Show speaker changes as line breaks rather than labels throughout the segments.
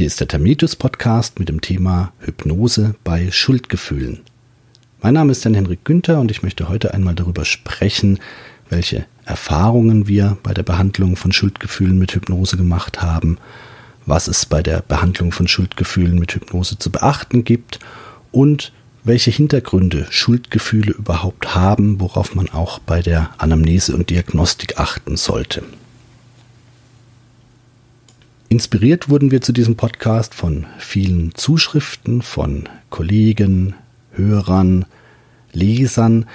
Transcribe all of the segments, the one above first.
Hier ist der Termitus Podcast mit dem Thema Hypnose bei Schuldgefühlen. Mein Name ist Jan Henrik Günther und ich möchte heute einmal darüber sprechen, welche Erfahrungen wir bei der Behandlung von Schuldgefühlen mit Hypnose gemacht haben, was es bei der Behandlung von Schuldgefühlen mit Hypnose zu beachten gibt und welche Hintergründe Schuldgefühle überhaupt haben, worauf man auch bei der Anamnese und Diagnostik achten sollte. Inspiriert wurden wir zu diesem Podcast von vielen Zuschriften von Kollegen, Hörern, Lesern,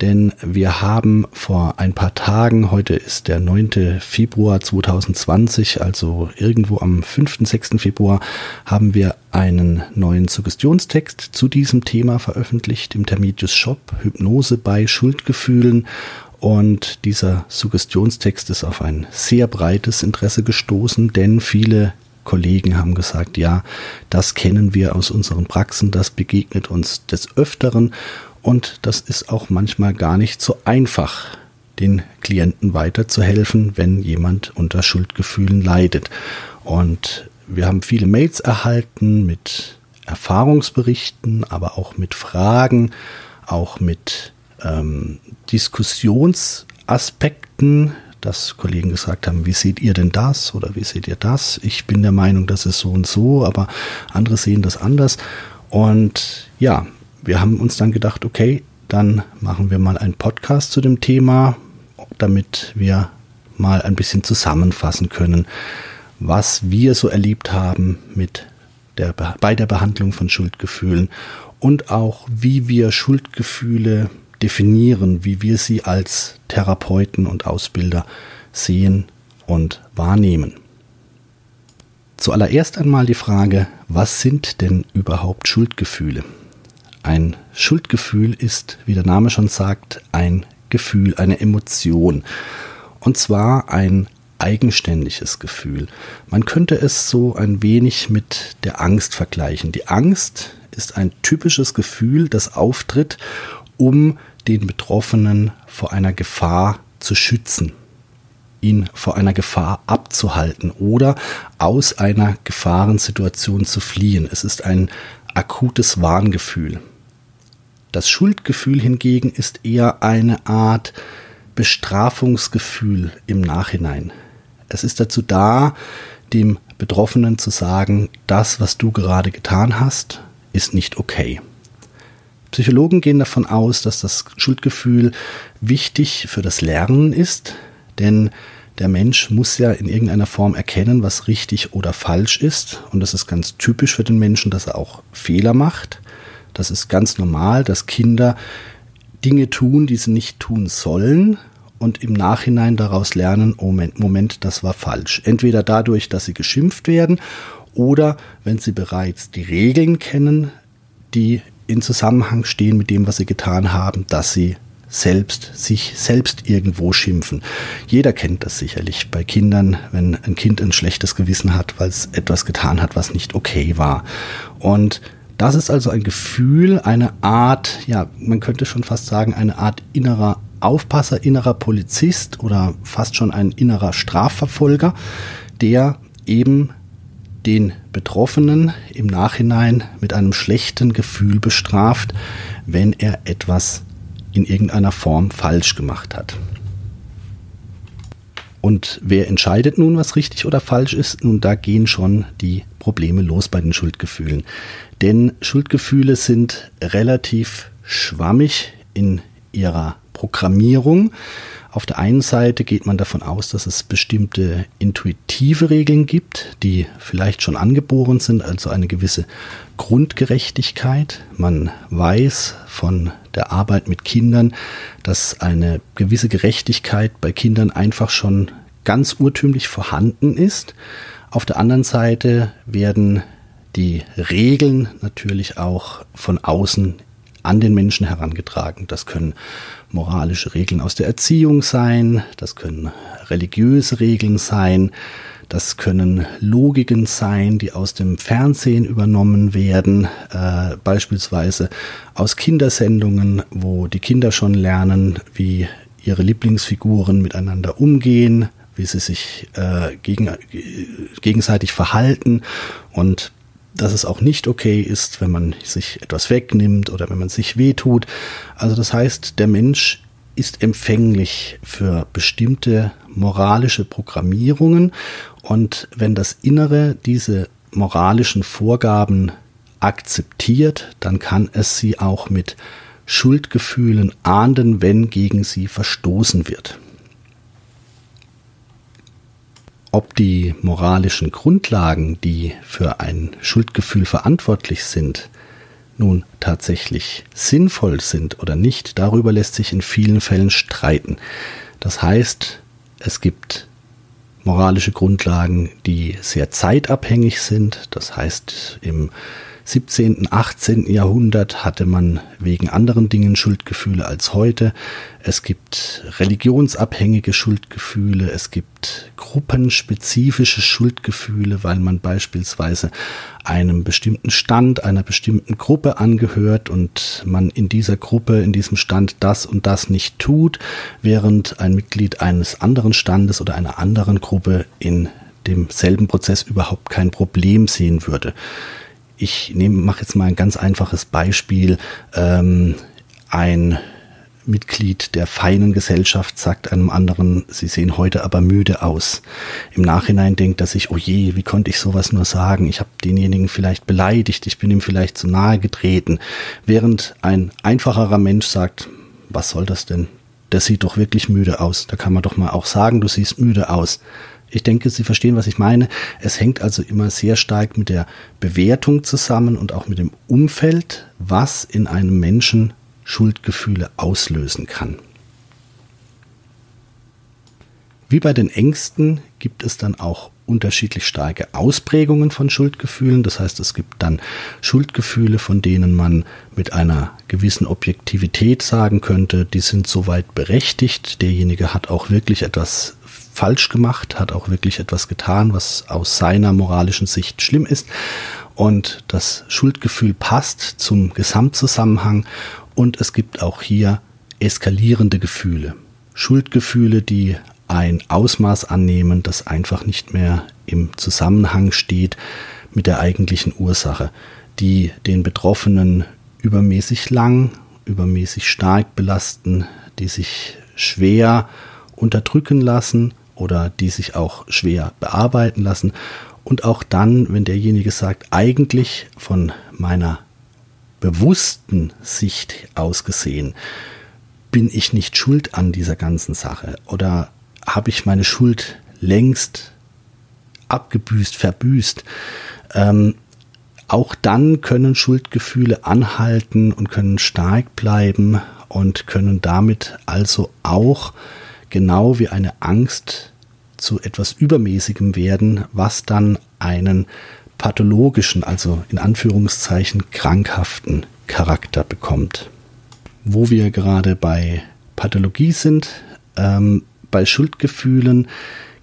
denn wir haben vor ein paar Tagen, heute ist der 9. Februar 2020, also irgendwo am 5., 6. Februar, haben wir einen neuen Suggestionstext zu diesem Thema veröffentlicht im Termitius Shop, Hypnose bei Schuldgefühlen. Und dieser Suggestionstext ist auf ein sehr breites Interesse gestoßen, denn viele Kollegen haben gesagt, ja, das kennen wir aus unseren Praxen, das begegnet uns des Öfteren und das ist auch manchmal gar nicht so einfach, den Klienten weiterzuhelfen, wenn jemand unter Schuldgefühlen leidet. Und wir haben viele Mails erhalten mit Erfahrungsberichten, aber auch mit Fragen, auch mit ähm, Diskussionsaspekten, dass Kollegen gesagt haben, wie seht ihr denn das oder wie seht ihr das? Ich bin der Meinung, das ist so und so, aber andere sehen das anders. Und ja, wir haben uns dann gedacht, okay, dann machen wir mal einen Podcast zu dem Thema, damit wir mal ein bisschen zusammenfassen können, was wir so erlebt haben mit der, bei der Behandlung von Schuldgefühlen und auch wie wir Schuldgefühle definieren, wie wir sie als Therapeuten und Ausbilder sehen und wahrnehmen. Zuallererst einmal die Frage, was sind denn überhaupt Schuldgefühle? Ein Schuldgefühl ist, wie der Name schon sagt, ein Gefühl, eine Emotion. Und zwar ein eigenständiges Gefühl. Man könnte es so ein wenig mit der Angst vergleichen. Die Angst ist ein typisches Gefühl, das auftritt, um den Betroffenen vor einer Gefahr zu schützen, ihn vor einer Gefahr abzuhalten oder aus einer Gefahrensituation zu fliehen. Es ist ein akutes Warngefühl. Das Schuldgefühl hingegen ist eher eine Art Bestrafungsgefühl im Nachhinein. Es ist dazu da, dem Betroffenen zu sagen, das, was du gerade getan hast, ist nicht okay. Psychologen gehen davon aus, dass das Schuldgefühl wichtig für das Lernen ist, denn der Mensch muss ja in irgendeiner Form erkennen, was richtig oder falsch ist. Und das ist ganz typisch für den Menschen, dass er auch Fehler macht. Das ist ganz normal, dass Kinder Dinge tun, die sie nicht tun sollen und im Nachhinein daraus lernen, oh Moment, Moment, das war falsch. Entweder dadurch, dass sie geschimpft werden oder wenn sie bereits die Regeln kennen, die in Zusammenhang stehen mit dem, was sie getan haben, dass sie selbst sich selbst irgendwo schimpfen. Jeder kennt das sicherlich bei Kindern, wenn ein Kind ein schlechtes Gewissen hat, weil es etwas getan hat, was nicht okay war. Und das ist also ein Gefühl, eine Art, ja, man könnte schon fast sagen, eine Art innerer Aufpasser, innerer Polizist oder fast schon ein innerer Strafverfolger, der eben den Betroffenen im Nachhinein mit einem schlechten Gefühl bestraft, wenn er etwas in irgendeiner Form falsch gemacht hat. Und wer entscheidet nun, was richtig oder falsch ist? Nun, da gehen schon die Probleme los bei den Schuldgefühlen. Denn Schuldgefühle sind relativ schwammig in ihrer Programmierung. Auf der einen Seite geht man davon aus, dass es bestimmte intuitive Regeln gibt, die vielleicht schon angeboren sind, also eine gewisse Grundgerechtigkeit. Man weiß von der Arbeit mit Kindern, dass eine gewisse Gerechtigkeit bei Kindern einfach schon ganz urtümlich vorhanden ist. Auf der anderen Seite werden die Regeln natürlich auch von außen an den Menschen herangetragen. Das können moralische Regeln aus der Erziehung sein, das können religiöse Regeln sein, das können Logiken sein, die aus dem Fernsehen übernommen werden, äh, beispielsweise aus Kindersendungen, wo die Kinder schon lernen, wie ihre Lieblingsfiguren miteinander umgehen, wie sie sich äh, gegen, äh, gegenseitig verhalten und dass es auch nicht okay ist, wenn man sich etwas wegnimmt oder wenn man sich wehtut. Also das heißt, der Mensch ist empfänglich für bestimmte moralische Programmierungen und wenn das Innere diese moralischen Vorgaben akzeptiert, dann kann es sie auch mit Schuldgefühlen ahnden, wenn gegen sie verstoßen wird. Ob die moralischen Grundlagen, die für ein Schuldgefühl verantwortlich sind, nun tatsächlich sinnvoll sind oder nicht, darüber lässt sich in vielen Fällen streiten. Das heißt, es gibt moralische Grundlagen, die sehr zeitabhängig sind. Das heißt, im 17., 18. Jahrhundert hatte man wegen anderen Dingen Schuldgefühle als heute. Es gibt religionsabhängige Schuldgefühle, es gibt gruppenspezifische Schuldgefühle, weil man beispielsweise einem bestimmten Stand, einer bestimmten Gruppe angehört und man in dieser Gruppe, in diesem Stand das und das nicht tut, während ein Mitglied eines anderen Standes oder einer anderen Gruppe in demselben Prozess überhaupt kein Problem sehen würde ich mache jetzt mal ein ganz einfaches Beispiel. Ähm, ein Mitglied der feinen Gesellschaft sagt einem anderen, sie sehen heute aber müde aus. Im Nachhinein denkt er sich, oh je, wie konnte ich sowas nur sagen? Ich habe denjenigen vielleicht beleidigt, ich bin ihm vielleicht zu nahe getreten. Während ein einfacherer Mensch sagt, was soll das denn? Der sieht doch wirklich müde aus. Da kann man doch mal auch sagen, du siehst müde aus. Ich denke, Sie verstehen, was ich meine. Es hängt also immer sehr stark mit der Bewertung zusammen und auch mit dem Umfeld, was in einem Menschen Schuldgefühle auslösen kann. Wie bei den Ängsten gibt es dann auch unterschiedlich starke Ausprägungen von Schuldgefühlen. Das heißt, es gibt dann Schuldgefühle, von denen man mit einer gewissen Objektivität sagen könnte, die sind soweit berechtigt. Derjenige hat auch wirklich etwas falsch gemacht, hat auch wirklich etwas getan, was aus seiner moralischen Sicht schlimm ist. Und das Schuldgefühl passt zum Gesamtzusammenhang und es gibt auch hier eskalierende Gefühle. Schuldgefühle, die ein Ausmaß annehmen, das einfach nicht mehr im Zusammenhang steht mit der eigentlichen Ursache, die den Betroffenen übermäßig lang, übermäßig stark belasten, die sich schwer unterdrücken lassen oder die sich auch schwer bearbeiten lassen. Und auch dann, wenn derjenige sagt, eigentlich von meiner bewussten Sicht aus gesehen, bin ich nicht schuld an dieser ganzen Sache oder habe ich meine Schuld längst abgebüßt, verbüßt. Ähm, auch dann können Schuldgefühle anhalten und können stark bleiben und können damit also auch genau wie eine Angst zu etwas Übermäßigem werden, was dann einen pathologischen, also in Anführungszeichen krankhaften Charakter bekommt. Wo wir gerade bei Pathologie sind, ähm, bei Schuldgefühlen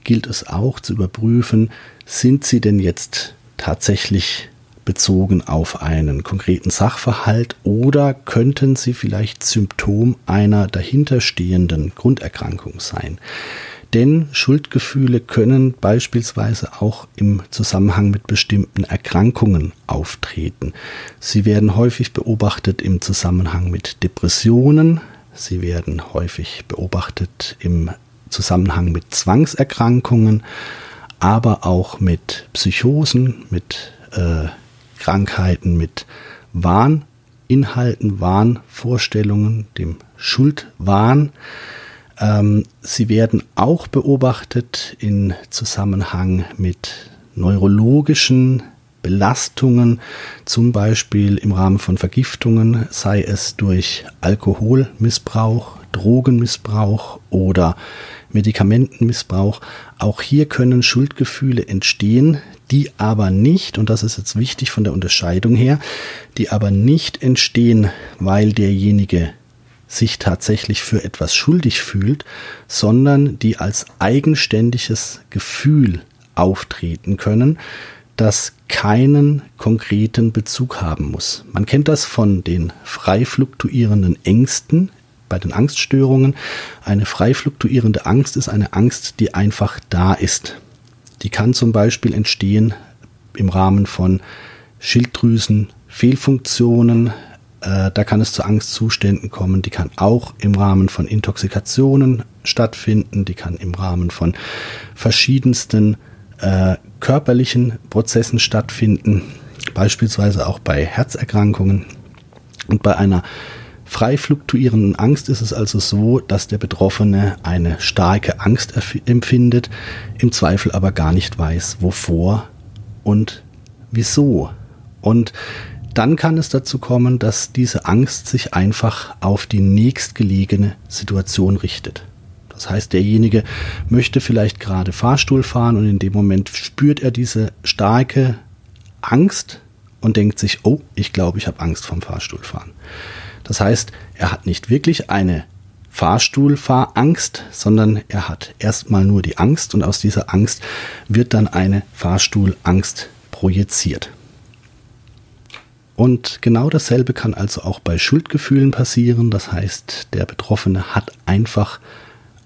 gilt es auch zu überprüfen, sind sie denn jetzt tatsächlich bezogen auf einen konkreten Sachverhalt oder könnten sie vielleicht Symptom einer dahinterstehenden Grunderkrankung sein. Denn Schuldgefühle können beispielsweise auch im Zusammenhang mit bestimmten Erkrankungen auftreten. Sie werden häufig beobachtet im Zusammenhang mit Depressionen. Sie werden häufig beobachtet im Zusammenhang mit Zwangserkrankungen, aber auch mit Psychosen, mit äh, Krankheiten mit Wahninhalten, Wahnvorstellungen, dem Schuldwahn. Ähm, sie werden auch beobachtet in Zusammenhang mit neurologischen Belastungen, zum Beispiel im Rahmen von Vergiftungen, sei es durch Alkoholmissbrauch, Drogenmissbrauch oder Medikamentenmissbrauch. Auch hier können Schuldgefühle entstehen, die aber nicht, und das ist jetzt wichtig von der Unterscheidung her, die aber nicht entstehen, weil derjenige sich tatsächlich für etwas schuldig fühlt, sondern die als eigenständiges Gefühl auftreten können, das keinen konkreten Bezug haben muss. Man kennt das von den frei fluktuierenden Ängsten, bei den Angststörungen. Eine frei fluktuierende Angst ist eine Angst, die einfach da ist. Die kann zum Beispiel entstehen im Rahmen von Schilddrüsenfehlfunktionen. Äh, da kann es zu Angstzuständen kommen. Die kann auch im Rahmen von Intoxikationen stattfinden. Die kann im Rahmen von verschiedensten äh, körperlichen Prozessen stattfinden. Beispielsweise auch bei Herzerkrankungen. Und bei einer frei fluktuierenden Angst ist es also so, dass der Betroffene eine starke Angst empfindet, im Zweifel aber gar nicht weiß, wovor und wieso. Und dann kann es dazu kommen, dass diese Angst sich einfach auf die nächstgelegene Situation richtet. Das heißt, derjenige möchte vielleicht gerade Fahrstuhl fahren und in dem Moment spürt er diese starke Angst und denkt sich, oh, ich glaube, ich habe Angst vom Fahrstuhlfahren. Das heißt, er hat nicht wirklich eine Fahrstuhlfahrangst, sondern er hat erstmal nur die Angst und aus dieser Angst wird dann eine Fahrstuhlangst projiziert. Und genau dasselbe kann also auch bei Schuldgefühlen passieren. Das heißt, der Betroffene hat einfach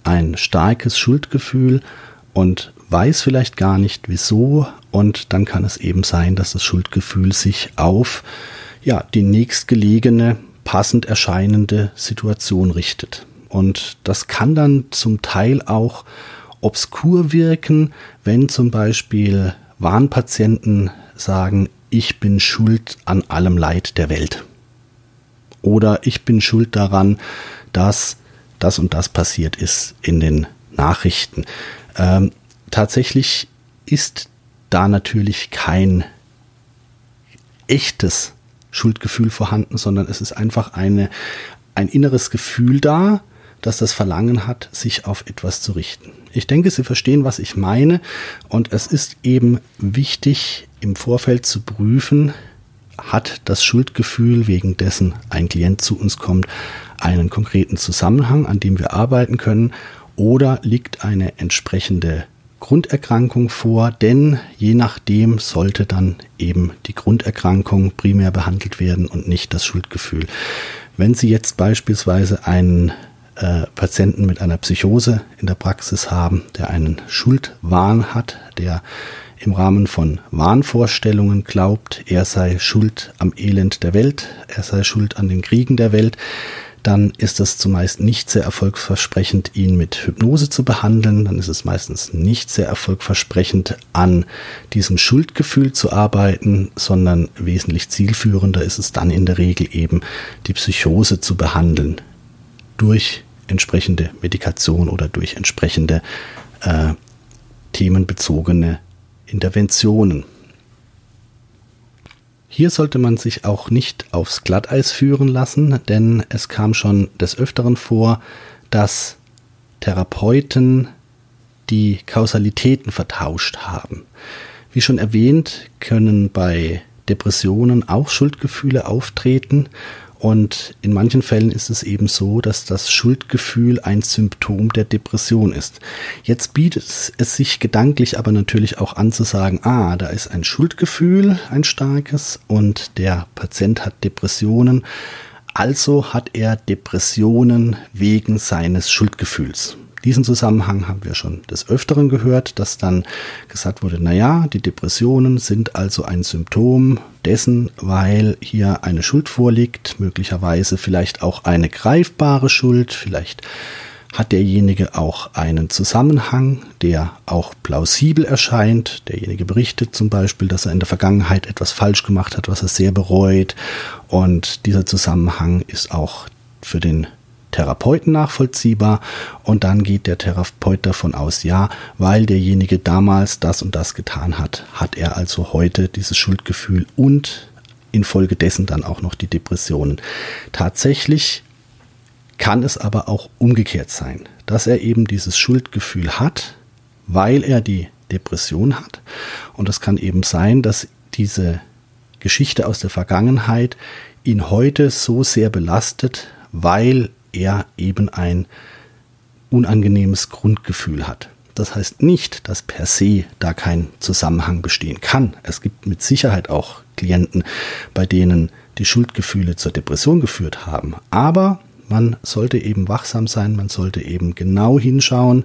ein starkes Schuldgefühl und weiß vielleicht gar nicht wieso. Und dann kann es eben sein, dass das Schuldgefühl sich auf ja, die nächstgelegene, passend erscheinende Situation richtet. Und das kann dann zum Teil auch obskur wirken, wenn zum Beispiel Wahnpatienten sagen, ich bin schuld an allem Leid der Welt. Oder ich bin schuld daran, dass das und das passiert ist in den Nachrichten. Ähm, tatsächlich ist da natürlich kein echtes Schuldgefühl vorhanden, sondern es ist einfach eine, ein inneres Gefühl da, das das Verlangen hat, sich auf etwas zu richten. Ich denke, Sie verstehen, was ich meine. Und es ist eben wichtig, im Vorfeld zu prüfen, hat das Schuldgefühl, wegen dessen ein Klient zu uns kommt, einen konkreten Zusammenhang, an dem wir arbeiten können, oder liegt eine entsprechende Grunderkrankung vor, denn je nachdem sollte dann eben die Grunderkrankung primär behandelt werden und nicht das Schuldgefühl. Wenn Sie jetzt beispielsweise einen äh, Patienten mit einer Psychose in der Praxis haben, der einen Schuldwahn hat, der im Rahmen von Wahnvorstellungen glaubt, er sei schuld am Elend der Welt, er sei schuld an den Kriegen der Welt, dann ist es zumeist nicht sehr erfolgsversprechend, ihn mit Hypnose zu behandeln. Dann ist es meistens nicht sehr erfolgsversprechend, an diesem Schuldgefühl zu arbeiten, sondern wesentlich zielführender ist es dann in der Regel eben, die Psychose zu behandeln durch entsprechende Medikation oder durch entsprechende äh, themenbezogene Interventionen. Hier sollte man sich auch nicht aufs Glatteis führen lassen, denn es kam schon des Öfteren vor, dass Therapeuten die Kausalitäten vertauscht haben. Wie schon erwähnt, können bei Depressionen auch Schuldgefühle auftreten und in manchen Fällen ist es eben so, dass das Schuldgefühl ein Symptom der Depression ist. Jetzt bietet es sich gedanklich aber natürlich auch an zu sagen, ah, da ist ein Schuldgefühl, ein starkes, und der Patient hat Depressionen. Also hat er Depressionen wegen seines Schuldgefühls. Diesen Zusammenhang haben wir schon des Öfteren gehört, dass dann gesagt wurde, na ja, die Depressionen sind also ein Symptom dessen, weil hier eine Schuld vorliegt, möglicherweise vielleicht auch eine greifbare Schuld, vielleicht hat derjenige auch einen Zusammenhang, der auch plausibel erscheint. Derjenige berichtet zum Beispiel, dass er in der Vergangenheit etwas falsch gemacht hat, was er sehr bereut. Und dieser Zusammenhang ist auch für den Therapeuten nachvollziehbar und dann geht der Therapeut davon aus, ja, weil derjenige damals das und das getan hat, hat er also heute dieses Schuldgefühl und infolgedessen dann auch noch die Depressionen. Tatsächlich kann es aber auch umgekehrt sein, dass er eben dieses Schuldgefühl hat, weil er die Depression hat. Und es kann eben sein, dass diese Geschichte aus der Vergangenheit ihn heute so sehr belastet, weil er eben ein unangenehmes Grundgefühl hat. Das heißt nicht, dass per se da kein Zusammenhang bestehen kann. Es gibt mit Sicherheit auch Klienten, bei denen die Schuldgefühle zur Depression geführt haben. Aber Man sollte eben wachsam sein, man sollte eben genau hinschauen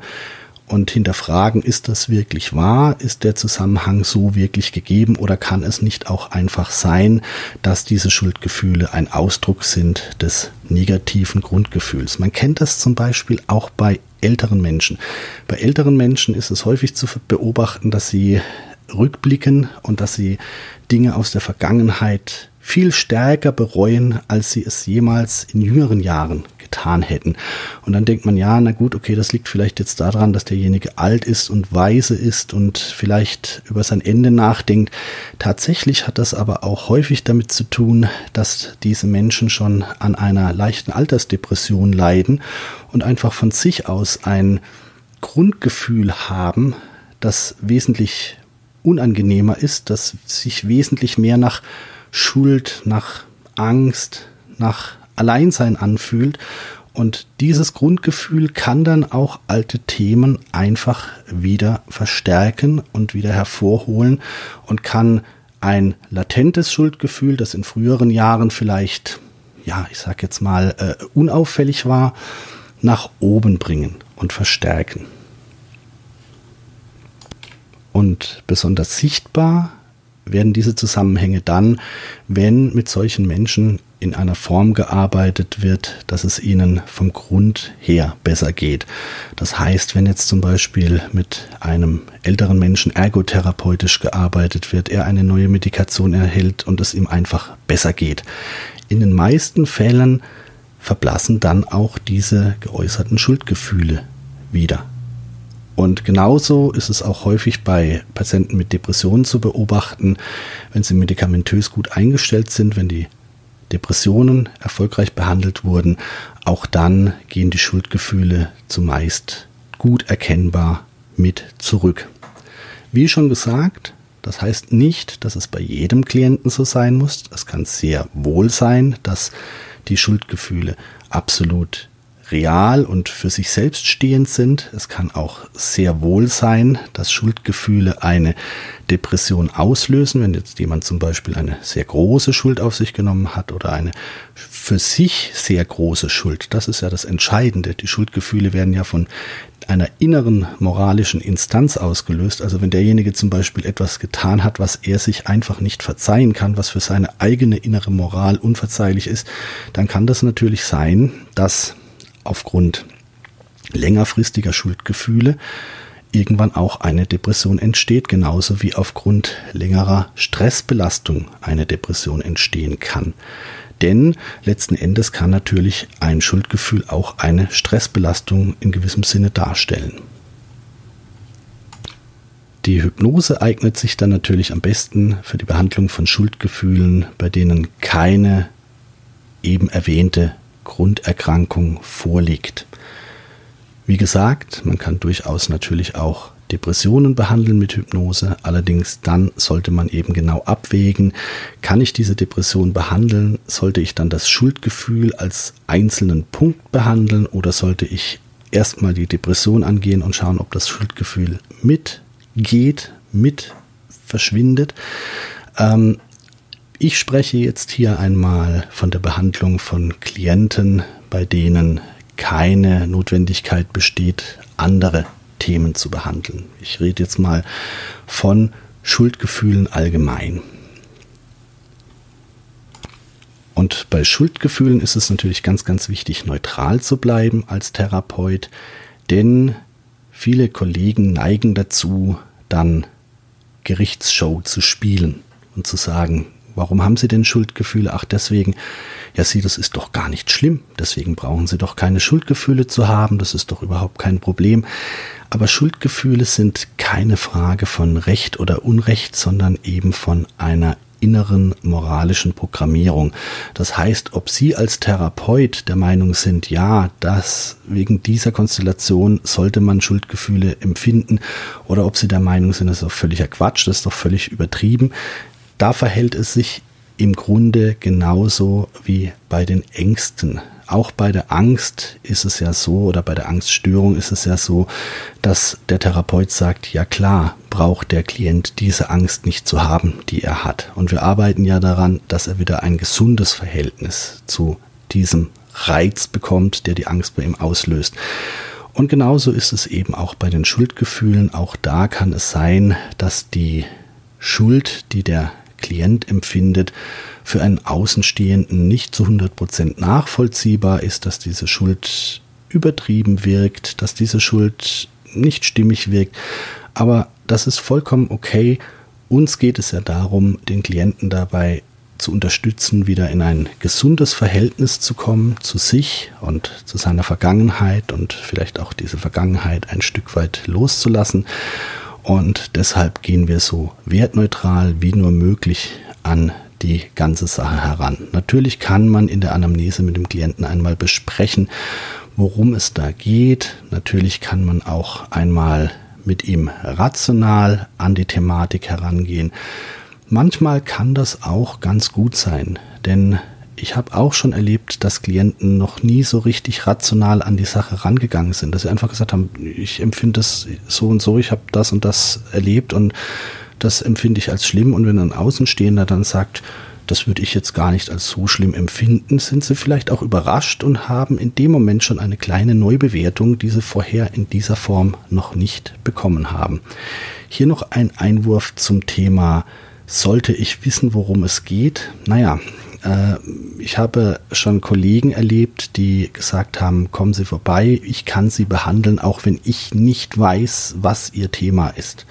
und hinterfragen, ist das wirklich wahr? Ist der Zusammenhang so wirklich gegeben oder kann es nicht auch einfach sein, dass diese Schuldgefühle ein Ausdruck sind des negativen Grundgefühls? Man kennt das zum Beispiel auch bei älteren Menschen. Bei älteren Menschen ist es häufig zu beobachten, dass sie rückblicken und dass sie Dinge aus der Vergangenheit viel stärker bereuen, als sie es jemals in jüngeren Jahren getan hätten. Und dann denkt man, ja, na gut, okay, das liegt vielleicht jetzt daran, dass derjenige alt ist und weise ist und vielleicht über sein Ende nachdenkt. Tatsächlich hat das aber auch häufig damit zu tun, dass diese Menschen schon an einer leichten Altersdepression leiden und einfach von sich aus ein Grundgefühl haben, das wesentlich unangenehmer ist, das sich wesentlich mehr nach Schuld, nach Angst, nach Alleinsein anfühlt. Und dieses Grundgefühl kann dann auch alte Themen einfach wieder verstärken und wieder hervorholen und kann ein latentes Schuldgefühl, das in früheren Jahren vielleicht, ja, ich sag jetzt mal, äh, unauffällig war, nach oben bringen und verstärken. Und besonders sichtbar werden diese Zusammenhänge dann, wenn mit solchen Menschen in einer Form gearbeitet wird, dass es ihnen vom Grund her besser geht. Das heißt, wenn jetzt zum Beispiel mit einem älteren Menschen ergotherapeutisch gearbeitet wird, er eine neue Medikation erhält und es ihm einfach besser geht. In den meisten Fällen verblassen dann auch diese geäußerten Schuldgefühle wieder. Und genauso ist es auch häufig bei Patienten mit Depressionen zu beobachten, wenn sie medikamentös gut eingestellt sind, wenn die Depressionen erfolgreich behandelt wurden, auch dann gehen die Schuldgefühle zumeist gut erkennbar mit zurück. Wie schon gesagt, das heißt nicht, dass es bei jedem Klienten so sein muss. Es kann sehr wohl sein, dass die Schuldgefühle absolut real und für sich selbst stehend sind. Es kann auch sehr wohl sein, dass Schuldgefühle eine Depression auslösen, wenn jetzt jemand zum Beispiel eine sehr große Schuld auf sich genommen hat oder eine für sich sehr große Schuld. Das ist ja das Entscheidende. Die Schuldgefühle werden ja von einer inneren moralischen Instanz ausgelöst. Also wenn derjenige zum Beispiel etwas getan hat, was er sich einfach nicht verzeihen kann, was für seine eigene innere Moral unverzeihlich ist, dann kann das natürlich sein, dass aufgrund längerfristiger Schuldgefühle irgendwann auch eine Depression entsteht, genauso wie aufgrund längerer Stressbelastung eine Depression entstehen kann. Denn letzten Endes kann natürlich ein Schuldgefühl auch eine Stressbelastung in gewissem Sinne darstellen. Die Hypnose eignet sich dann natürlich am besten für die Behandlung von Schuldgefühlen, bei denen keine eben erwähnte Grunderkrankung vorliegt. Wie gesagt, man kann durchaus natürlich auch Depressionen behandeln mit Hypnose, allerdings dann sollte man eben genau abwägen, kann ich diese Depression behandeln, sollte ich dann das Schuldgefühl als einzelnen Punkt behandeln oder sollte ich erstmal die Depression angehen und schauen, ob das Schuldgefühl mitgeht, mit verschwindet. Ähm, ich spreche jetzt hier einmal von der Behandlung von Klienten, bei denen keine Notwendigkeit besteht, andere Themen zu behandeln. Ich rede jetzt mal von Schuldgefühlen allgemein. Und bei Schuldgefühlen ist es natürlich ganz, ganz wichtig, neutral zu bleiben als Therapeut, denn viele Kollegen neigen dazu, dann Gerichtsshow zu spielen und zu sagen, Warum haben Sie denn Schuldgefühle? Ach, deswegen. Ja, Sie, das ist doch gar nicht schlimm. Deswegen brauchen Sie doch keine Schuldgefühle zu haben. Das ist doch überhaupt kein Problem. Aber Schuldgefühle sind keine Frage von Recht oder Unrecht, sondern eben von einer inneren moralischen Programmierung. Das heißt, ob Sie als Therapeut der Meinung sind, ja, dass wegen dieser Konstellation sollte man Schuldgefühle empfinden, oder ob Sie der Meinung sind, das ist doch völliger Quatsch, das ist doch völlig übertrieben, da verhält es sich im Grunde genauso wie bei den Ängsten. Auch bei der Angst ist es ja so, oder bei der Angststörung ist es ja so, dass der Therapeut sagt, ja klar, braucht der Klient diese Angst nicht zu haben, die er hat. Und wir arbeiten ja daran, dass er wieder ein gesundes Verhältnis zu diesem Reiz bekommt, der die Angst bei ihm auslöst. Und genauso ist es eben auch bei den Schuldgefühlen. Auch da kann es sein, dass die Schuld, die der Klient empfindet, für einen Außenstehenden nicht zu 100% nachvollziehbar ist, dass diese Schuld übertrieben wirkt, dass diese Schuld nicht stimmig wirkt. Aber das ist vollkommen okay. Uns geht es ja darum, den Klienten dabei zu unterstützen, wieder in ein gesundes Verhältnis zu kommen zu sich und zu seiner Vergangenheit und vielleicht auch diese Vergangenheit ein Stück weit loszulassen. Und deshalb gehen wir so wertneutral wie nur möglich an die ganze Sache heran. Natürlich kann man in der Anamnese mit dem Klienten einmal besprechen, worum es da geht. Natürlich kann man auch einmal mit ihm rational an die Thematik herangehen. Manchmal kann das auch ganz gut sein, denn ich habe auch schon erlebt, dass Klienten noch nie so richtig rational an die Sache rangegangen sind, dass sie einfach gesagt haben, ich empfinde das so und so, ich habe das und das erlebt und das empfinde ich als schlimm. Und wenn ein Außenstehender dann sagt, das würde ich jetzt gar nicht als so schlimm empfinden, sind sie vielleicht auch überrascht und haben in dem Moment schon eine kleine Neubewertung, die sie vorher in dieser Form noch nicht bekommen haben. Hier noch ein Einwurf zum Thema sollte ich wissen, worum es geht? Naja, äh, ich habe schon Kollegen erlebt, die gesagt haben, kommen Sie vorbei, ich kann Sie behandeln, auch wenn ich nicht weiß, was Ihr Thema ist.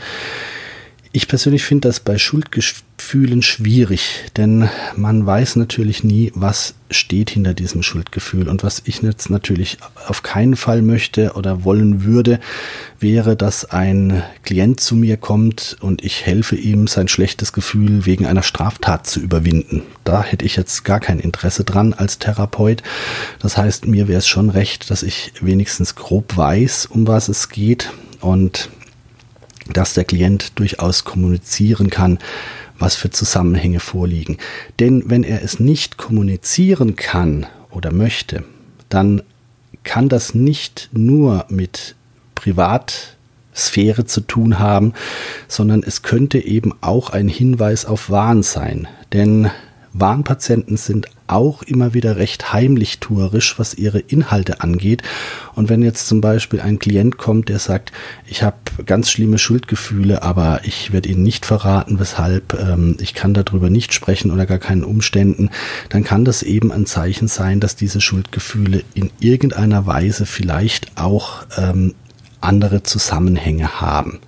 Ich persönlich finde das bei Schuldgefühlen schwierig, denn man weiß natürlich nie, was steht hinter diesem Schuldgefühl. Und was ich jetzt natürlich auf keinen Fall möchte oder wollen würde, wäre, dass ein Klient zu mir kommt und ich helfe ihm, sein schlechtes Gefühl wegen einer Straftat zu überwinden. Da hätte ich jetzt gar kein Interesse dran als Therapeut. Das heißt, mir wäre es schon recht, dass ich wenigstens grob weiß, um was es geht und dass der Klient durchaus kommunizieren kann, was für Zusammenhänge vorliegen. Denn wenn er es nicht kommunizieren kann oder möchte, dann kann das nicht nur mit Privatsphäre zu tun haben, sondern es könnte eben auch ein Hinweis auf Wahn sein. Denn Warnpatienten sind auch immer wieder recht heimlich tuerisch, was ihre Inhalte angeht. Und wenn jetzt zum Beispiel ein Klient kommt, der sagt, ich habe ganz schlimme Schuldgefühle, aber ich werde Ihnen nicht verraten, weshalb, ähm, ich kann darüber nicht sprechen oder gar keinen Umständen, dann kann das eben ein Zeichen sein, dass diese Schuldgefühle in irgendeiner Weise vielleicht auch ähm, andere Zusammenhänge haben.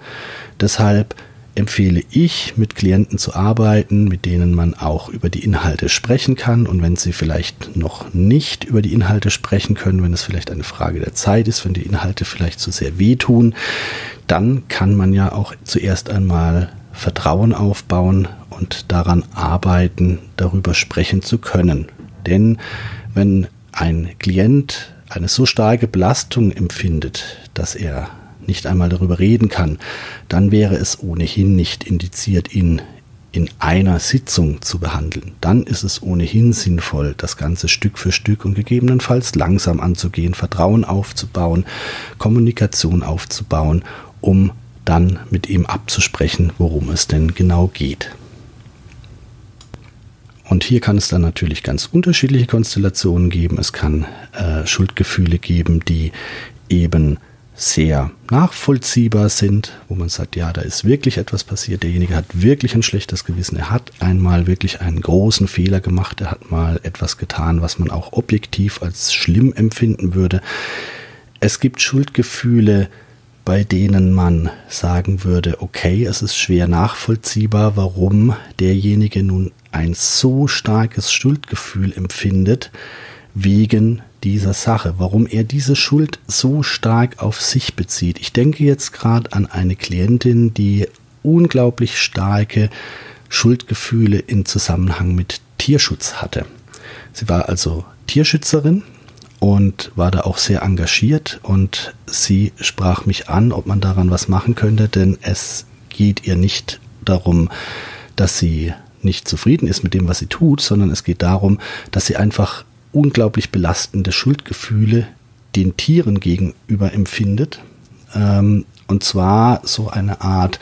Deshalb empfehle ich, mit Klienten zu arbeiten, mit denen man auch über die Inhalte sprechen kann. Und wenn sie vielleicht noch nicht über die Inhalte sprechen können, wenn es vielleicht eine Frage der Zeit ist, wenn die Inhalte vielleicht zu sehr wehtun, dann kann man ja auch zuerst einmal Vertrauen aufbauen und daran arbeiten, darüber sprechen zu können. Denn wenn ein Klient eine so starke Belastung empfindet, dass er nicht einmal darüber reden kann, dann wäre es ohnehin nicht indiziert, ihn in einer Sitzung zu behandeln. Dann ist es ohnehin sinnvoll, das Ganze Stück für Stück und gegebenenfalls langsam anzugehen, Vertrauen aufzubauen, Kommunikation aufzubauen, um dann mit ihm abzusprechen, worum es denn genau geht. Und hier kann es dann natürlich ganz unterschiedliche Konstellationen geben. Es kann äh, Schuldgefühle geben, die eben sehr nachvollziehbar sind, wo man sagt, ja, da ist wirklich etwas passiert, derjenige hat wirklich ein schlechtes Gewissen, er hat einmal wirklich einen großen Fehler gemacht, er hat mal etwas getan, was man auch objektiv als schlimm empfinden würde. Es gibt Schuldgefühle, bei denen man sagen würde, okay, es ist schwer nachvollziehbar, warum derjenige nun ein so starkes Schuldgefühl empfindet, wegen dieser Sache, warum er diese Schuld so stark auf sich bezieht. Ich denke jetzt gerade an eine Klientin, die unglaublich starke Schuldgefühle im Zusammenhang mit Tierschutz hatte. Sie war also Tierschützerin und war da auch sehr engagiert und sie sprach mich an, ob man daran was machen könnte, denn es geht ihr nicht darum, dass sie nicht zufrieden ist mit dem, was sie tut, sondern es geht darum, dass sie einfach unglaublich belastende Schuldgefühle den Tieren gegenüber empfindet. Ähm, und zwar so eine Art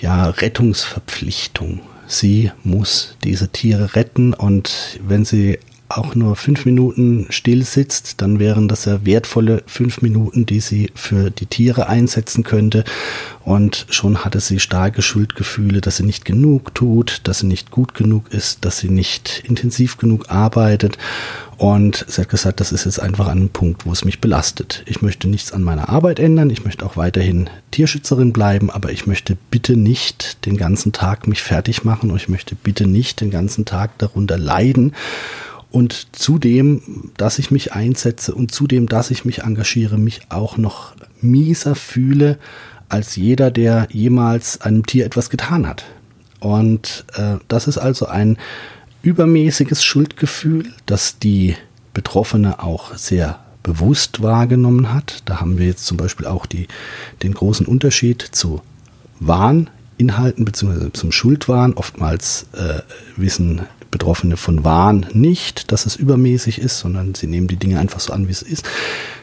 ja, Rettungsverpflichtung. Sie muss diese Tiere retten und wenn sie auch nur fünf Minuten still sitzt, dann wären das ja wertvolle fünf Minuten, die sie für die Tiere einsetzen könnte. Und schon hatte sie starke Schuldgefühle, dass sie nicht genug tut, dass sie nicht gut genug ist, dass sie nicht intensiv genug arbeitet. Und sie hat gesagt, das ist jetzt einfach ein Punkt, wo es mich belastet. Ich möchte nichts an meiner Arbeit ändern. Ich möchte auch weiterhin Tierschützerin bleiben, aber ich möchte bitte nicht den ganzen Tag mich fertig machen und ich möchte bitte nicht den ganzen Tag darunter leiden. Und zudem, dass ich mich einsetze und zudem, dass ich mich engagiere, mich auch noch mieser fühle als jeder, der jemals einem Tier etwas getan hat. Und äh, das ist also ein übermäßiges Schuldgefühl, das die Betroffene auch sehr bewusst wahrgenommen hat. Da haben wir jetzt zum Beispiel auch die, den großen Unterschied zu Wahninhalten bzw. zum Schuldwahn. Oftmals äh, wissen Betroffene von Wahn nicht, dass es übermäßig ist, sondern sie nehmen die Dinge einfach so an, wie es ist.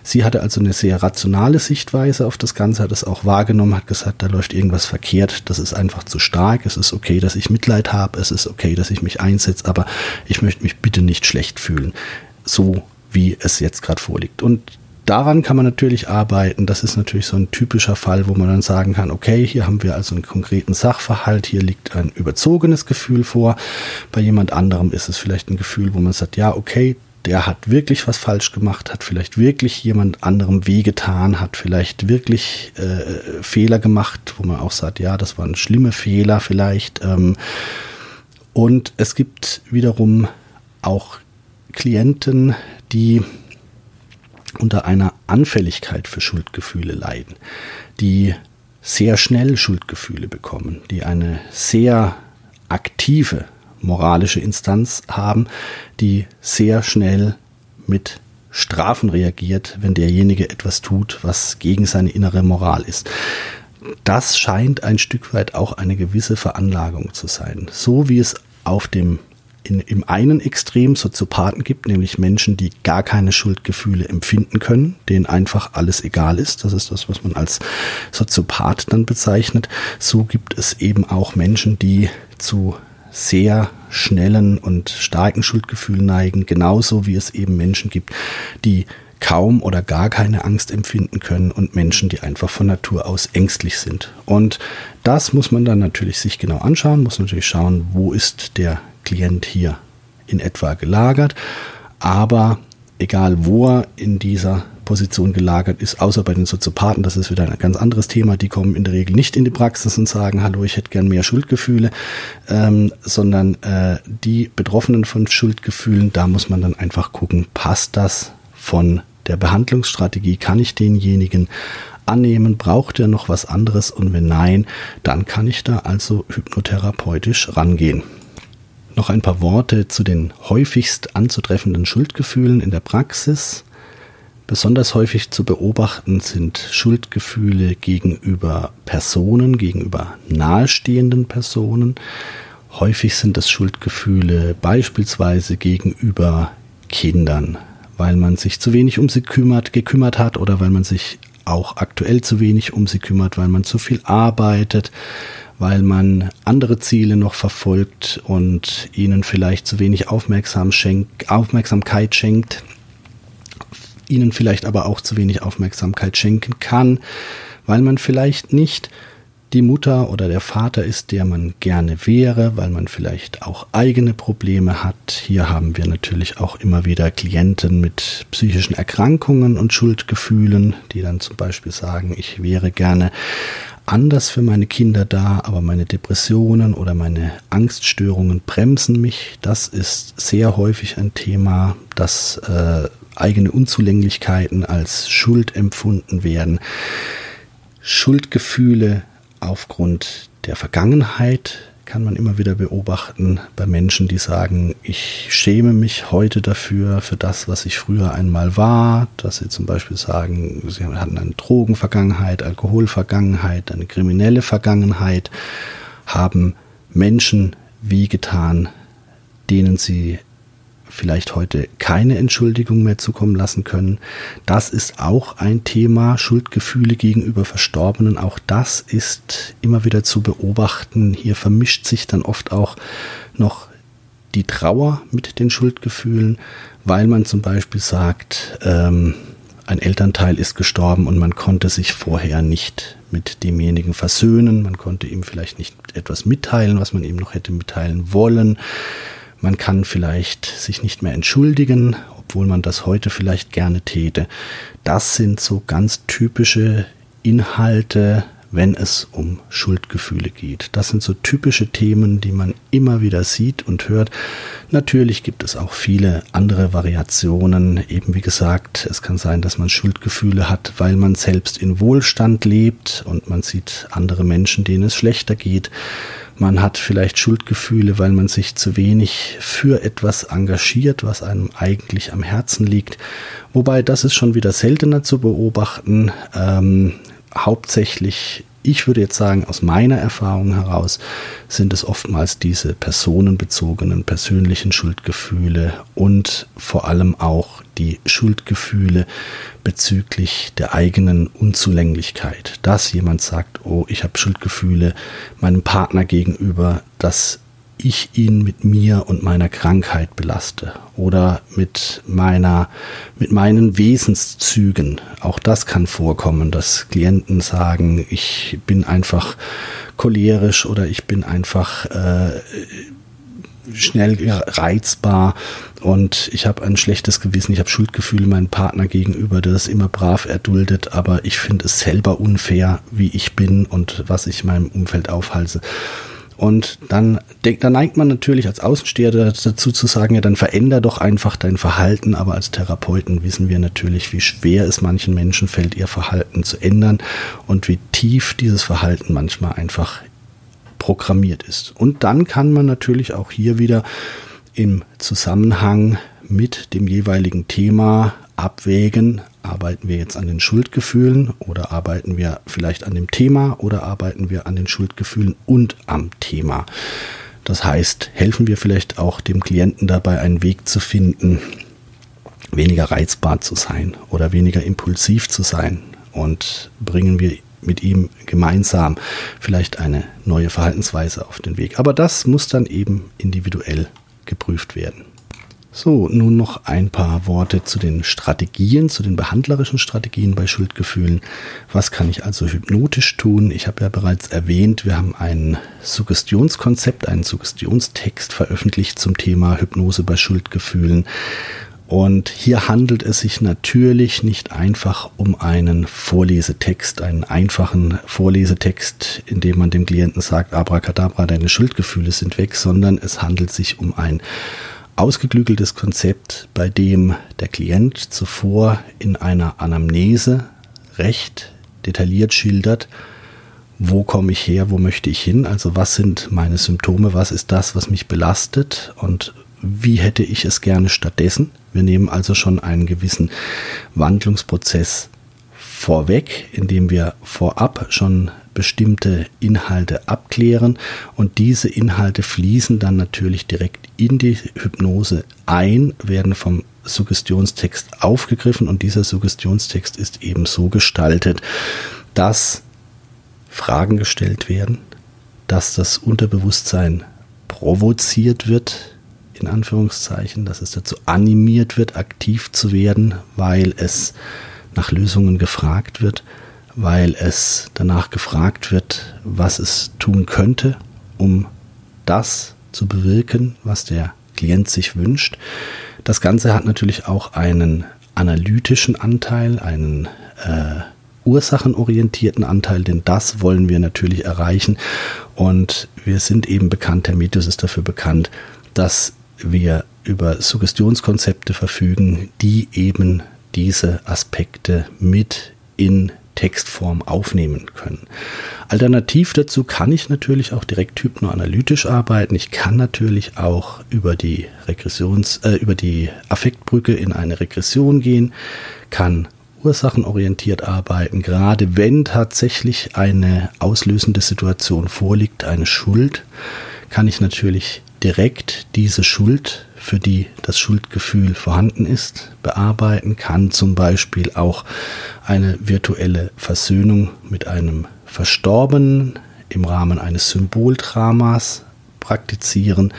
Sie hatte also eine sehr rationale Sichtweise auf das Ganze, hat es auch wahrgenommen, hat gesagt, da läuft irgendwas verkehrt, das ist einfach zu stark, es ist okay, dass ich Mitleid habe, es ist okay, dass ich mich einsetze, aber ich möchte mich bitte nicht schlecht fühlen, so wie es jetzt gerade vorliegt. Und daran kann man natürlich arbeiten. Das ist natürlich so ein typischer Fall, wo man dann sagen kann, okay, hier haben wir also einen konkreten Sachverhalt, hier liegt ein überzogenes Gefühl vor. Bei jemand anderem ist es vielleicht ein Gefühl, wo man sagt, ja, okay, der hat wirklich was falsch gemacht, hat vielleicht wirklich jemand anderem wehgetan, hat vielleicht wirklich äh, Fehler gemacht, wo man auch sagt, ja, das waren schlimme Fehler vielleicht. Ähm, und es gibt wiederum auch Klienten, die unter einer Anfälligkeit für Schuldgefühle leiden, die sehr schnell Schuldgefühle bekommen, die eine sehr aktive moralische Instanz haben, die sehr schnell mit Strafen reagiert, wenn derjenige etwas tut, was gegen seine innere Moral ist. Das scheint ein Stück weit auch eine gewisse Veranlagung zu sein. So wie es auf dem in, im einen Extrem Soziopathen gibt, nämlich Menschen, die gar keine Schuldgefühle empfinden können, denen einfach alles egal ist. Das ist das, was man als Soziopath dann bezeichnet. So gibt es eben auch Menschen, die zu sehr schnellen und starken Schuldgefühlen neigen, genauso wie es eben Menschen gibt, die kaum oder gar keine Angst empfinden können und Menschen, die einfach von Natur aus ängstlich sind. Und das muss man dann natürlich sich genau anschauen, muss natürlich schauen, wo ist der Klient hier in etwa gelagert. Aber egal wo er in dieser Position gelagert ist, außer bei den Soziopathen, das ist wieder ein ganz anderes Thema, die kommen in der Regel nicht in die Praxis und sagen, hallo, ich hätte gern mehr Schuldgefühle, ähm, sondern äh, die Betroffenen von Schuldgefühlen, da muss man dann einfach gucken, passt das von der Behandlungsstrategie, kann ich denjenigen annehmen, braucht er noch was anderes? Und wenn nein, dann kann ich da also hypnotherapeutisch rangehen. Noch ein paar Worte zu den häufigst anzutreffenden Schuldgefühlen in der Praxis. Besonders häufig zu beobachten sind Schuldgefühle gegenüber Personen, gegenüber nahestehenden Personen. Häufig sind es Schuldgefühle beispielsweise gegenüber Kindern, weil man sich zu wenig um sie kümmert, gekümmert hat oder weil man sich auch aktuell zu wenig um sie kümmert, weil man zu viel arbeitet, weil man andere Ziele noch verfolgt und ihnen vielleicht zu wenig Aufmerksam schenkt, Aufmerksamkeit schenkt, ihnen vielleicht aber auch zu wenig Aufmerksamkeit schenken kann, weil man vielleicht nicht die Mutter oder der Vater ist, der man gerne wäre, weil man vielleicht auch eigene Probleme hat. Hier haben wir natürlich auch immer wieder Klienten mit psychischen Erkrankungen und Schuldgefühlen, die dann zum Beispiel sagen, ich wäre gerne anders für meine Kinder da, aber meine Depressionen oder meine Angststörungen bremsen mich. Das ist sehr häufig ein Thema, dass äh, eigene Unzulänglichkeiten als Schuld empfunden werden. Schuldgefühle aufgrund der Vergangenheit kann man immer wieder beobachten bei Menschen, die sagen, ich schäme mich heute dafür, für das, was ich früher einmal war, dass sie zum Beispiel sagen, sie hatten eine Drogenvergangenheit, Alkoholvergangenheit, eine kriminelle Vergangenheit, haben Menschen wie getan, denen sie vielleicht heute keine Entschuldigung mehr zukommen lassen können. Das ist auch ein Thema, Schuldgefühle gegenüber Verstorbenen. Auch das ist immer wieder zu beobachten. Hier vermischt sich dann oft auch noch die Trauer mit den Schuldgefühlen, weil man zum Beispiel sagt, ähm, ein Elternteil ist gestorben und man konnte sich vorher nicht mit demjenigen versöhnen, man konnte ihm vielleicht nicht etwas mitteilen, was man ihm noch hätte mitteilen wollen. Man kann vielleicht sich nicht mehr entschuldigen, obwohl man das heute vielleicht gerne täte. Das sind so ganz typische Inhalte, wenn es um Schuldgefühle geht. Das sind so typische Themen, die man immer wieder sieht und hört. Natürlich gibt es auch viele andere Variationen. Eben wie gesagt, es kann sein, dass man Schuldgefühle hat, weil man selbst in Wohlstand lebt und man sieht andere Menschen, denen es schlechter geht. Man hat vielleicht Schuldgefühle, weil man sich zu wenig für etwas engagiert, was einem eigentlich am Herzen liegt. Wobei das ist schon wieder seltener zu beobachten. Ähm, hauptsächlich, ich würde jetzt sagen, aus meiner Erfahrung heraus, sind es oftmals diese personenbezogenen, persönlichen Schuldgefühle und vor allem auch die Schuldgefühle bezüglich der eigenen Unzulänglichkeit. Dass jemand sagt, oh, ich habe Schuldgefühle meinem Partner gegenüber, dass ich ihn mit mir und meiner Krankheit belaste oder mit meiner, mit meinen Wesenszügen. Auch das kann vorkommen, dass Klienten sagen, ich bin einfach cholerisch oder ich bin einfach äh, schnell reizbar und ich habe ein schlechtes Gewissen, ich habe Schuldgefühle meinem Partner gegenüber, der das immer brav erduldet, aber ich finde es selber unfair, wie ich bin und was ich meinem Umfeld aufhalte. Und dann, dann neigt man natürlich als Außensteher dazu zu sagen, ja, dann veränder doch einfach dein Verhalten. Aber als Therapeuten wissen wir natürlich, wie schwer es manchen Menschen fällt, ihr Verhalten zu ändern und wie tief dieses Verhalten manchmal einfach programmiert ist. Und dann kann man natürlich auch hier wieder im Zusammenhang mit dem jeweiligen Thema abwägen, arbeiten wir jetzt an den Schuldgefühlen oder arbeiten wir vielleicht an dem Thema oder arbeiten wir an den Schuldgefühlen und am Thema. Das heißt, helfen wir vielleicht auch dem Klienten dabei, einen Weg zu finden, weniger reizbar zu sein oder weniger impulsiv zu sein und bringen wir mit ihm gemeinsam vielleicht eine neue Verhaltensweise auf den Weg. Aber das muss dann eben individuell geprüft werden. So, nun noch ein paar Worte zu den Strategien, zu den behandlerischen Strategien bei Schuldgefühlen. Was kann ich also hypnotisch tun? Ich habe ja bereits erwähnt, wir haben ein Suggestionskonzept, einen Suggestionstext veröffentlicht zum Thema Hypnose bei Schuldgefühlen. Und hier handelt es sich natürlich nicht einfach um einen Vorlesetext, einen einfachen Vorlesetext, in dem man dem Klienten sagt, Abracadabra, deine Schuldgefühle sind weg, sondern es handelt sich um ein ausgeklügeltes Konzept, bei dem der Klient zuvor in einer Anamnese recht detailliert schildert, wo komme ich her, wo möchte ich hin, also was sind meine Symptome, was ist das, was mich belastet? Und wie hätte ich es gerne stattdessen. Wir nehmen also schon einen gewissen Wandlungsprozess vorweg, indem wir vorab schon bestimmte Inhalte abklären und diese Inhalte fließen dann natürlich direkt in die Hypnose ein, werden vom Suggestionstext aufgegriffen und dieser Suggestionstext ist eben so gestaltet, dass Fragen gestellt werden, dass das Unterbewusstsein provoziert wird, in Anführungszeichen, dass es dazu animiert wird, aktiv zu werden, weil es nach Lösungen gefragt wird weil es danach gefragt wird, was es tun könnte, um das zu bewirken, was der Klient sich wünscht. Das Ganze hat natürlich auch einen analytischen Anteil, einen äh, ursachenorientierten Anteil, denn das wollen wir natürlich erreichen. Und wir sind eben bekannt, der Mythos ist dafür bekannt, dass wir über Suggestionskonzepte verfügen, die eben diese Aspekte mit in Textform aufnehmen können. Alternativ dazu kann ich natürlich auch direkt hypnoanalytisch arbeiten. Ich kann natürlich auch über die Regressions, äh, über die Affektbrücke in eine Regression gehen, kann ursachenorientiert arbeiten, gerade wenn tatsächlich eine auslösende Situation vorliegt, eine Schuld, kann ich natürlich direkt diese Schuld für die das Schuldgefühl vorhanden ist, bearbeiten, kann zum Beispiel auch eine virtuelle Versöhnung mit einem Verstorbenen im Rahmen eines Symboldramas praktizieren,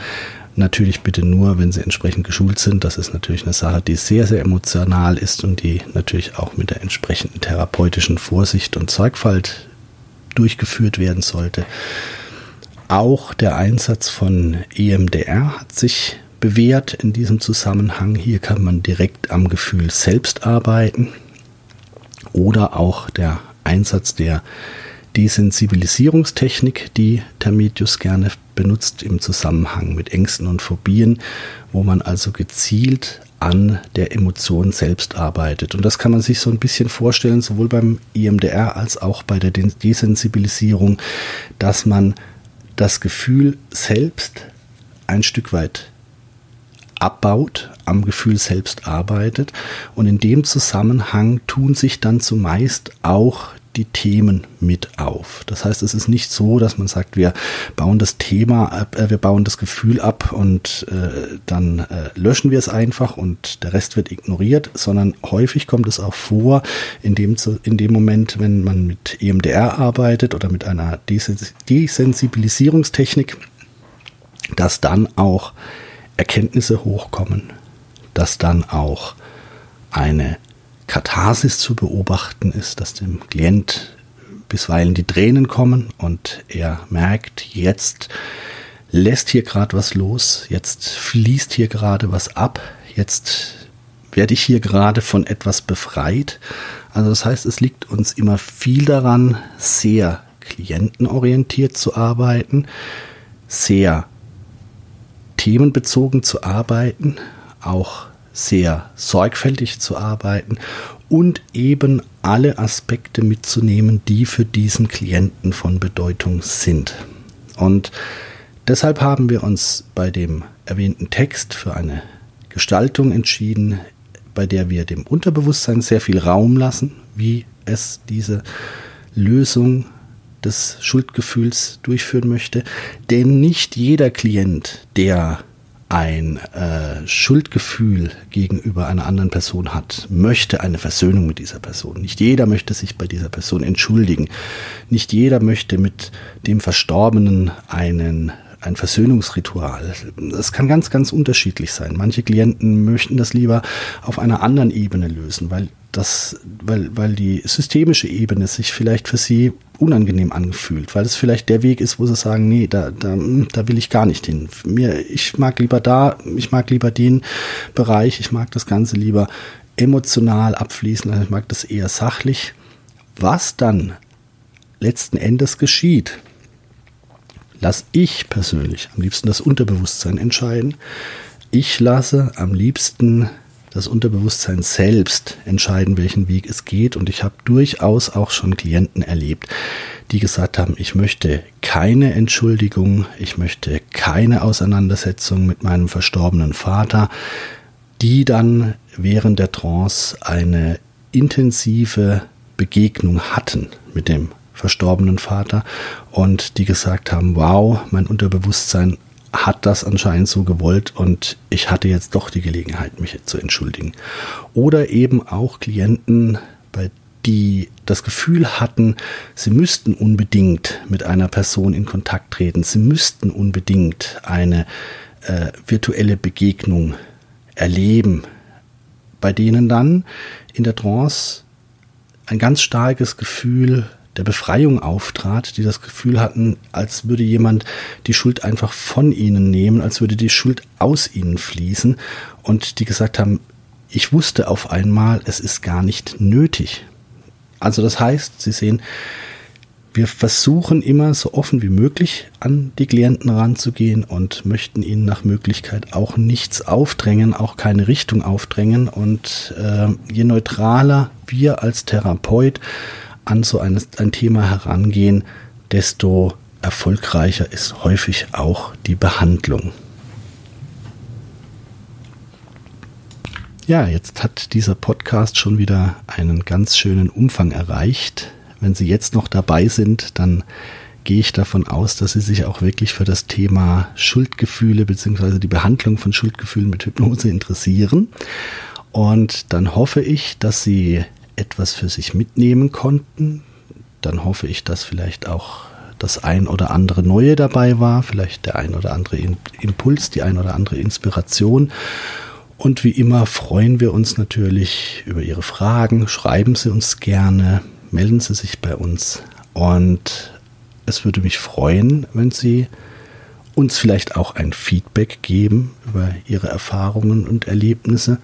Natürlich bitte nur, wenn sie entsprechend geschult sind. Das ist natürlich eine Sache, die sehr, sehr emotional ist und die natürlich auch mit der entsprechenden therapeutischen Vorsicht und Sorgfalt durchgeführt werden sollte. Auch der Einsatz von EMDR hat sich bewährt in diesem Zusammenhang. Hier kann man direkt am Gefühl selbst arbeiten oder auch der Einsatz der Desensibilisierungstechnik, die Termitius gerne benutzt im Zusammenhang mit Ängsten und Phobien, wo man also gezielt an der Emotion selbst arbeitet. Und das kann man sich so ein bisschen vorstellen, sowohl beim EMDR als auch bei der Desensibilisierung, dass man das Gefühl selbst ein Stück weit abbaut, am Gefühl selbst arbeitet. Und in dem Zusammenhang tun sich dann zumeist auch die Themen mit auf. Das heißt, es ist nicht so, dass man sagt, wir bauen das Thema ab, äh, wir bauen das Gefühl ab und äh, dann äh, löschen wir es einfach und der Rest wird ignoriert, sondern häufig kommt es auch vor, in dem, in dem Moment, wenn man mit EMDR arbeitet oder mit einer Desensibilisierungstechnik, dass dann auch Erkenntnisse hochkommen, dass dann auch eine Katharsis zu beobachten ist, dass dem Klient bisweilen die Tränen kommen und er merkt, jetzt lässt hier gerade was los, jetzt fließt hier gerade was ab, jetzt werde ich hier gerade von etwas befreit. Also das heißt, es liegt uns immer viel daran, sehr klientenorientiert zu arbeiten, sehr themenbezogen zu arbeiten, auch sehr sorgfältig zu arbeiten und eben alle Aspekte mitzunehmen, die für diesen Klienten von Bedeutung sind. Und deshalb haben wir uns bei dem erwähnten Text für eine Gestaltung entschieden, bei der wir dem Unterbewusstsein sehr viel Raum lassen, wie es diese Lösung des Schuldgefühls durchführen möchte. Denn nicht jeder Klient, der ein äh, Schuldgefühl gegenüber einer anderen Person hat, möchte eine Versöhnung mit dieser Person. Nicht jeder möchte sich bei dieser Person entschuldigen. Nicht jeder möchte mit dem Verstorbenen einen ein Versöhnungsritual. Das kann ganz, ganz unterschiedlich sein. Manche Klienten möchten das lieber auf einer anderen Ebene lösen, weil das, weil, weil die systemische Ebene sich vielleicht für sie unangenehm angefühlt, weil es vielleicht der Weg ist, wo sie sagen, nee, da, da, da will ich gar nicht hin. Mir, ich mag lieber da, ich mag lieber den Bereich, ich mag das Ganze lieber emotional abfließen, also ich mag das eher sachlich. Was dann letzten Endes geschieht, lasse ich persönlich am liebsten das Unterbewusstsein entscheiden. Ich lasse am liebsten das Unterbewusstsein selbst entscheiden, welchen Weg es geht. Und ich habe durchaus auch schon Klienten erlebt, die gesagt haben, ich möchte keine Entschuldigung, ich möchte keine Auseinandersetzung mit meinem verstorbenen Vater, die dann während der Trance eine intensive Begegnung hatten mit dem verstorbenen Vater und die gesagt haben, wow, mein Unterbewusstsein hat das anscheinend so gewollt und ich hatte jetzt doch die Gelegenheit, mich zu entschuldigen. Oder eben auch Klienten, bei die das Gefühl hatten, sie müssten unbedingt mit einer Person in Kontakt treten, sie müssten unbedingt eine äh, virtuelle Begegnung erleben, bei denen dann in der Trance ein ganz starkes Gefühl der Befreiung auftrat, die das Gefühl hatten, als würde jemand die Schuld einfach von ihnen nehmen, als würde die Schuld aus ihnen fließen und die gesagt haben, ich wusste auf einmal, es ist gar nicht nötig. Also das heißt, Sie sehen, wir versuchen immer so offen wie möglich an die Klienten ranzugehen und möchten ihnen nach Möglichkeit auch nichts aufdrängen, auch keine Richtung aufdrängen. Und äh, je neutraler wir als Therapeut an so ein, ein Thema herangehen, desto erfolgreicher ist häufig auch die Behandlung. Ja, jetzt hat dieser Podcast schon wieder einen ganz schönen Umfang erreicht. Wenn Sie jetzt noch dabei sind, dann gehe ich davon aus, dass Sie sich auch wirklich für das Thema Schuldgefühle bzw. die Behandlung von Schuldgefühlen mit Hypnose interessieren. Und dann hoffe ich, dass Sie etwas für sich mitnehmen konnten, dann hoffe ich, dass vielleicht auch das ein oder andere Neue dabei war, vielleicht der ein oder andere Impuls, die ein oder andere Inspiration. Und wie immer freuen wir uns natürlich über Ihre Fragen. Schreiben Sie uns gerne, melden Sie sich bei uns. Und es würde mich freuen, wenn Sie uns vielleicht auch ein Feedback geben über Ihre Erfahrungen und Erlebnisse.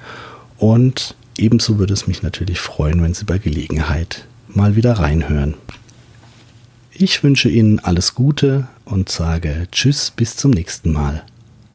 Und ebenso würde es mich natürlich freuen, wenn Sie bei Gelegenheit mal wieder reinhören. Ich wünsche Ihnen alles Gute und sage Tschüss bis zum nächsten Mal.